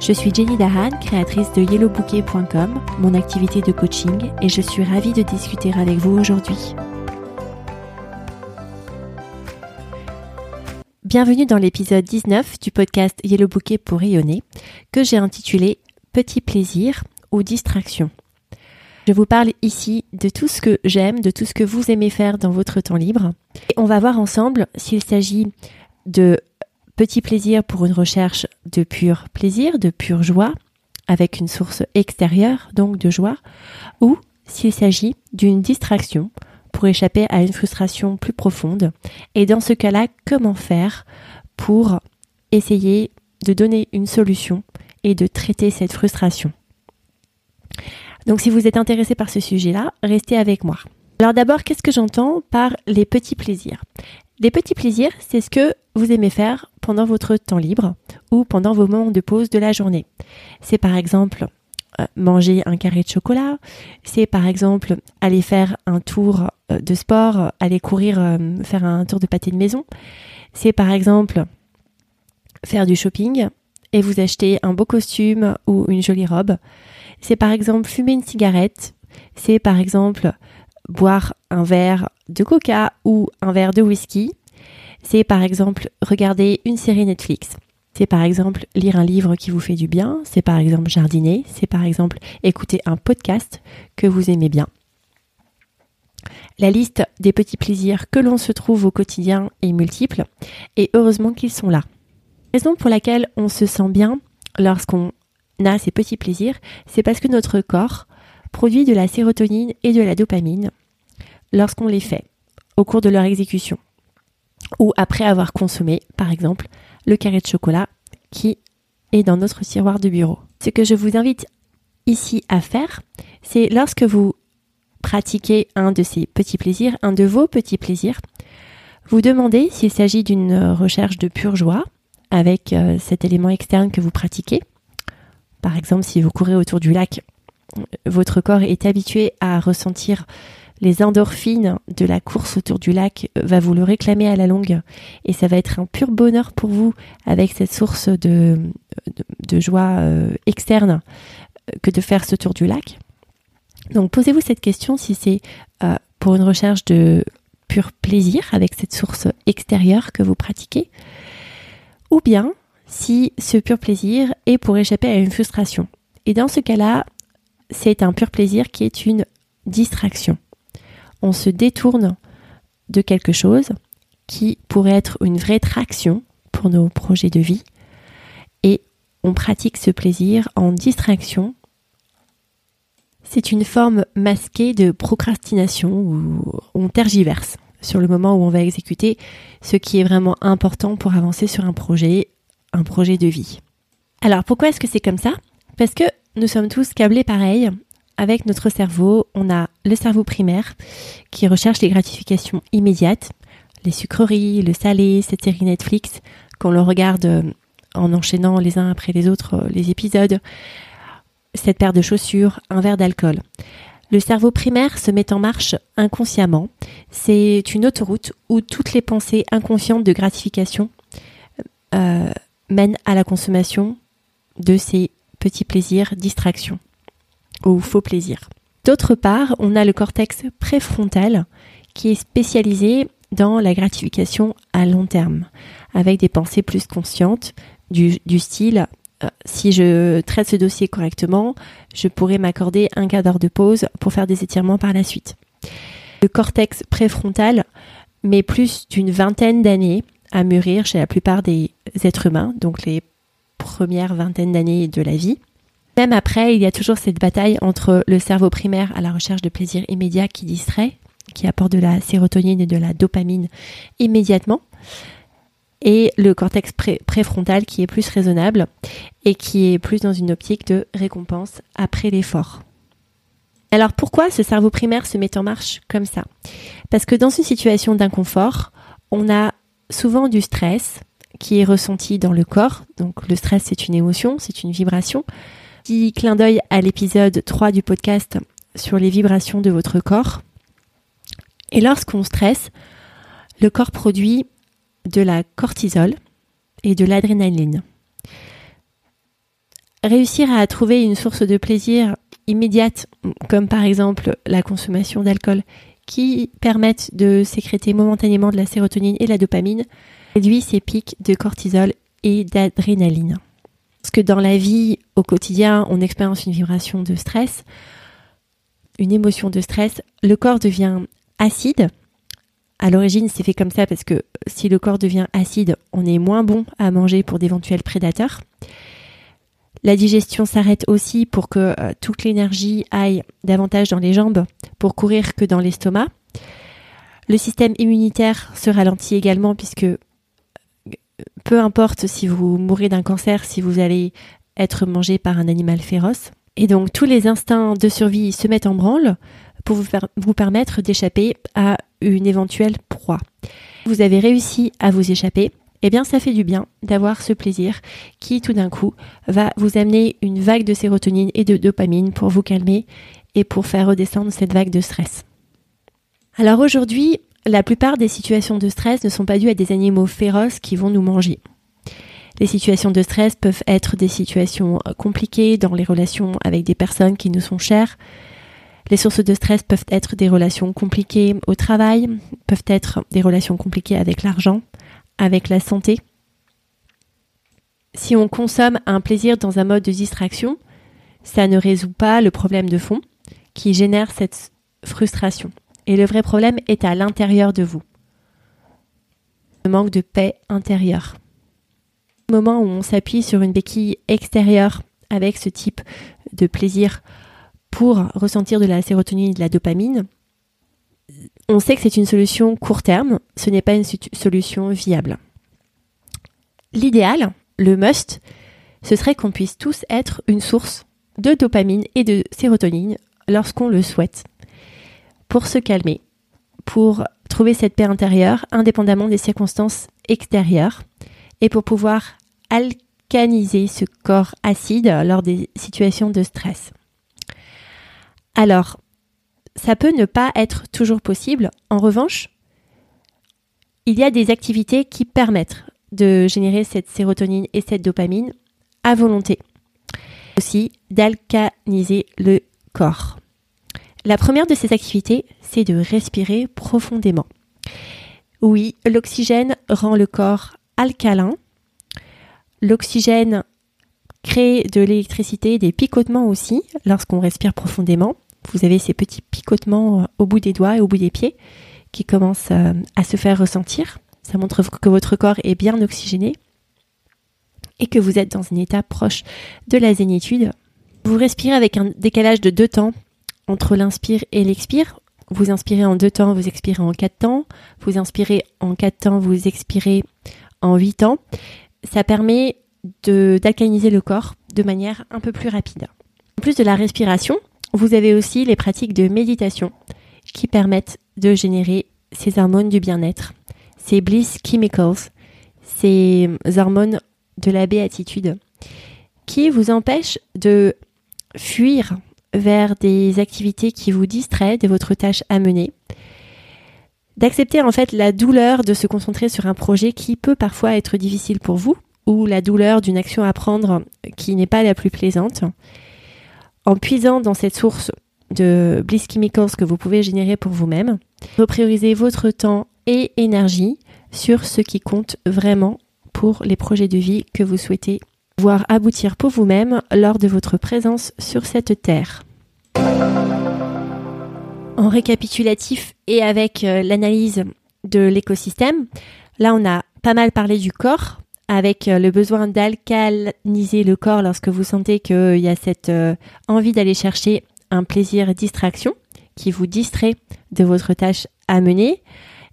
Je suis Jenny Dahan, créatrice de yellowbouquet.com, mon activité de coaching, et je suis ravie de discuter avec vous aujourd'hui. Bienvenue dans l'épisode 19 du podcast Yellow Bouquet pour rayonner, que j'ai intitulé Petit plaisir ou distraction. Je vous parle ici de tout ce que j'aime, de tout ce que vous aimez faire dans votre temps libre. Et on va voir ensemble s'il s'agit de petit plaisir pour une recherche de pur plaisir, de pure joie, avec une source extérieure, donc de joie, ou s'il s'agit d'une distraction pour échapper à une frustration plus profonde. Et dans ce cas-là, comment faire pour essayer de donner une solution et de traiter cette frustration? Donc si vous êtes intéressé par ce sujet-là, restez avec moi. Alors d'abord, qu'est-ce que j'entends par les petits plaisirs? Les petits plaisirs, c'est ce que vous aimez faire pendant votre temps libre ou pendant vos moments de pause de la journée. C'est par exemple euh, manger un carré de chocolat, c'est par exemple aller faire un tour euh, de sport, aller courir, euh, faire un tour de pâté de maison, c'est par exemple faire du shopping et vous acheter un beau costume ou une jolie robe. C'est par exemple fumer une cigarette, c'est par exemple boire un verre de coca ou un verre de whisky, c'est par exemple regarder une série Netflix. C'est par exemple lire un livre qui vous fait du bien, c'est par exemple jardiner, c'est par exemple écouter un podcast que vous aimez bien. La liste des petits plaisirs que l'on se trouve au quotidien est multiple et heureusement qu'ils sont là. La raison pour laquelle on se sent bien lorsqu'on a ces petits plaisirs, c'est parce que notre corps produit de la sérotonine et de la dopamine lorsqu'on les fait au cours de leur exécution ou après avoir consommé, par exemple, le carré de chocolat qui est dans notre tiroir de bureau. Ce que je vous invite ici à faire, c'est lorsque vous pratiquez un de ces petits plaisirs, un de vos petits plaisirs, vous demandez s'il s'agit d'une recherche de pure joie avec euh, cet élément externe que vous pratiquez. Par exemple, si vous courez autour du lac, votre corps est habitué à ressentir les endorphines de la course autour du lac euh, va vous le réclamer à la longue et ça va être un pur bonheur pour vous avec cette source de, joie euh, externe euh, que de faire ce tour du lac. Donc posez-vous cette question si c'est pour une recherche de pur plaisir avec cette source extérieure que vous pratiquez ou bien si ce pur plaisir est pour échapper à une frustration. Et dans ce cas-là, c'est un pur plaisir qui est une distraction on se détourne de quelque chose qui pourrait être une vraie traction pour nos projets de vie et on pratique ce plaisir en distraction. C'est une forme masquée de procrastination où on tergiverse sur le moment où on va exécuter ce qui est vraiment important pour avancer sur un projet, un projet de vie. Alors pourquoi est-ce que c'est comme ça? Parce que nous sommes tous câblés pareil avec notre cerveau, on a le cerveau primaire qui recherche les gratifications immédiates, les sucreries, le salé, cette série Netflix, qu'on le regarde euh, en enchaînant les uns après les autres euh, les épisodes, cette paire de chaussures, un verre d'alcool. Le cerveau primaire se met en marche inconsciemment. C'est une autoroute où toutes les pensées inconscientes de gratification euh, mènent à la consommation de ces petits plaisirs, distractions au faux plaisir. D'autre part, on a le cortex préfrontal qui est spécialisé dans la gratification à long terme, avec des pensées plus conscientes du, style euh, si je traite ce dossier correctement, je pourrais m'accorder un quart d'heure de pause pour faire des étirements par la suite. Le cortex préfrontal met plus d'une vingtaine d'années à mûrir chez la plupart des êtres humains, donc les premières vingtaines d'années de la vie. Même après, il y a toujours cette bataille entre le cerveau primaire à la recherche de plaisir immédiat qui distrait, qui apporte de la sérotonine et de la dopamine immédiatement, et le cortex préfrontal qui est plus raisonnable et qui est plus dans une optique de récompense après l'effort. Alors pourquoi ce cerveau primaire se met en marche comme ça? Parce que dans une situation d'inconfort, on a souvent du stress qui est ressenti dans le corps. Donc le stress c'est une émotion, c'est une vibration. Clin d'œil à l'épisode 3 du podcast sur les vibrations de votre corps. Et lorsqu'on stresse, le corps produit de la cortisol et de l'adrénaline. Réussir à trouver une source de plaisir immédiate, comme par exemple la consommation d'alcool, qui permettent de sécréter momentanément de la sérotonine et de la dopamine, réduit ces pics de cortisol et d'adrénaline. Parce que dans la vie, au quotidien, on expérience une vibration de stress, une émotion de stress, le corps devient acide. À l'origine, c'est fait comme ça parce que si le corps devient acide, on est moins bon à manger pour d'éventuels prédateurs. La digestion s'arrête aussi pour que euh, toute l'énergie aille davantage dans les jambes pour courir que dans l'estomac. Le système immunitaire se ralentit également puisque peu importe si vous mourrez d'un cancer, si vous allez être mangé par un animal féroce. Et donc tous les instincts de survie se mettent en branle pour vous, permettre d'échapper à une éventuelle proie. Vous avez réussi à vous échapper, eh bien ça fait du bien d'avoir ce plaisir qui tout d'un coup va vous amener une vague de sérotonine et de dopamine pour vous calmer et pour faire redescendre cette vague de stress. Alors aujourd'hui, la plupart des situations de stress ne sont pas dues à des animaux féroces qui vont nous manger. Les situations de stress peuvent être des situations compliquées dans les relations avec des personnes qui nous sont chères, les sources de stress peuvent être des relations compliquées au travail, peuvent être des relations compliquées avec l'argent, avec la santé. Si on consomme un plaisir dans un mode de distraction, ça ne résout pas le problème de fond qui génère cette frustration. Et le vrai problème est à l'intérieur de vous. Le manque de paix intérieure. Au moment où on s'appuie sur une béquille extérieure avec ce type de plaisir pour ressentir de la sérotonine et de la dopamine, on sait que c'est une solution court terme, ce n'est pas une solution viable. L'idéal, le must, ce serait qu'on puisse tous être une source de dopamine et de sérotonine lorsqu'on le souhaite, pour se calmer, pour trouver cette paix intérieure indépendamment des circonstances extérieures et pour pouvoir alcaniser ce corps acide lors des situations de stress. Alors, ça peut ne pas être toujours possible. En revanche, il y a des activités qui permettent de générer cette sérotonine et cette dopamine à volonté. Aussi, d'alcaniser le corps. La première de ces activités, c'est de respirer profondément. Oui, l'oxygène rend le corps alcalin. L'oxygène crée de l'électricité, des picotements aussi lorsqu'on respire profondément. Vous avez ces petits picotements euh, au bout des doigts et au bout des pieds qui commencent euh, à se faire ressentir. Ça montre que votre corps est bien oxygéné et que vous êtes dans un état proche de la zénitude. Vous respirez avec un décalage de deux temps entre l'inspire et l'expire. Vous inspirez en deux temps, vous expirez en quatre temps. Vous inspirez en quatre temps, vous expirez en huit temps. Ça permet d'alcaliniser le corps de manière un peu plus rapide. En plus de la respiration, vous avez aussi les pratiques de méditation qui permettent de générer ces hormones du bien-être, ces bliss chemicals, ces hormones de la béatitude qui vous empêchent de fuir vers des activités qui vous distraient de votre tâche à mener, d'accepter en fait la douleur de se concentrer sur un projet qui peut parfois être difficile pour vous, ou la douleur d'une action à prendre qui n'est pas la plus plaisante, en puisant dans cette source de Bliss Chemicals que vous pouvez générer pour vous-même, repriorisez votre temps et énergie sur ce qui compte vraiment pour les projets de vie que vous souhaitez voir aboutir pour vous-même lors de votre présence sur cette terre. En récapitulatif et avec euh, l'analyse de l'écosystème, là on a pas mal parlé du corps, avec euh, le besoin d'alcaliniser le corps lorsque vous sentez qu'il y a cette euh, envie d'aller chercher un plaisir distraction qui vous distrait de votre tâche à mener.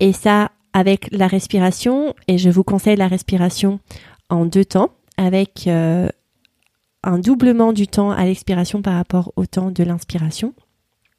Et ça, avec la respiration, et je vous conseille la respiration en deux temps, avec euh, un doublement du temps à l'expiration par rapport au temps de l'inspiration.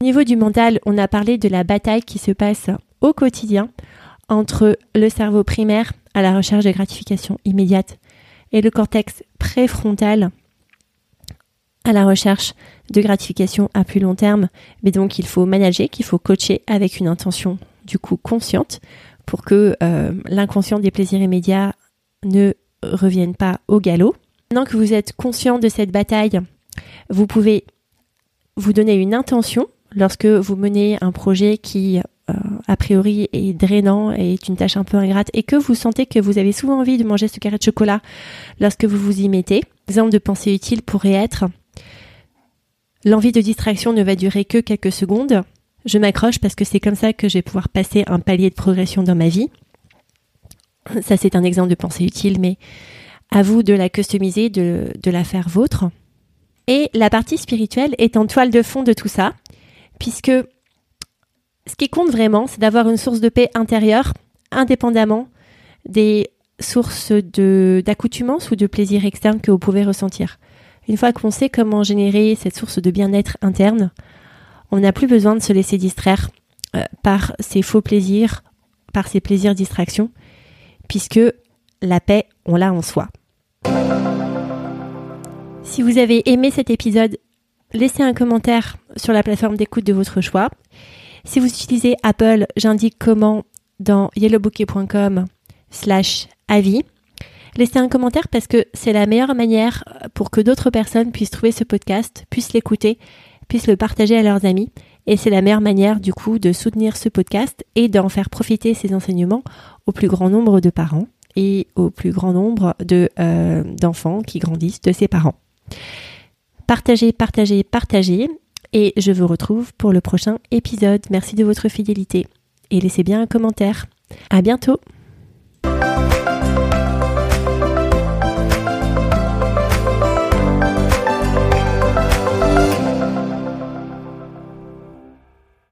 Au niveau du mental, on a parlé de la bataille qui se passe au quotidien entre le cerveau primaire à la recherche de gratification immédiate et le cortex préfrontal à la recherche de gratification à plus long terme. Mais donc il faut manager, qu'il faut coacher avec une intention du coup consciente pour que euh, l'inconscient des plaisirs immédiats ne revienne pas au galop. Maintenant que vous êtes conscient de cette bataille, vous pouvez vous donner une intention lorsque vous menez un projet qui euh, a priori est drainant et est une tâche un peu ingrate et que vous sentez que vous avez souvent envie de manger ce carré de chocolat lorsque vous vous y mettez. Exemple de pensée utile pourrait être l'envie de distraction ne va durer que quelques secondes. Je m'accroche parce que c'est comme ça que je vais pouvoir passer un palier de progression dans ma vie. Ça c'est un exemple de pensée utile, mais à vous de la customiser, de, la faire vôtre. Et la partie spirituelle est en toile de fond de tout ça, puisque ce qui compte vraiment, c'est d'avoir une source de paix intérieure, indépendamment des sources de, d'accoutumance ou de plaisir externe que vous pouvez ressentir. Une fois qu'on sait comment générer cette source de bien-être interne, on n'a plus besoin de se laisser distraire euh, par ces faux plaisirs, par ces plaisirs distractions, puisque la paix, on l'a en soi. Si vous avez aimé cet épisode, laissez un commentaire sur la plateforme d'écoute de votre choix. Si vous utilisez Apple, j'indique comment dans yellowbouquet.com slash avis. Laissez un commentaire parce que c'est la meilleure manière pour que d'autres personnes puissent trouver ce podcast, puissent l'écouter, puissent le partager à leurs amis. Et c'est la meilleure manière du coup de soutenir ce podcast et d'en faire profiter ces enseignements au plus grand nombre de parents et au plus grand nombre de euh, d'enfants qui grandissent de ses parents. Partagez, partagez, partagez et je vous retrouve pour le prochain épisode. Merci de votre fidélité et laissez bien un commentaire. À bientôt!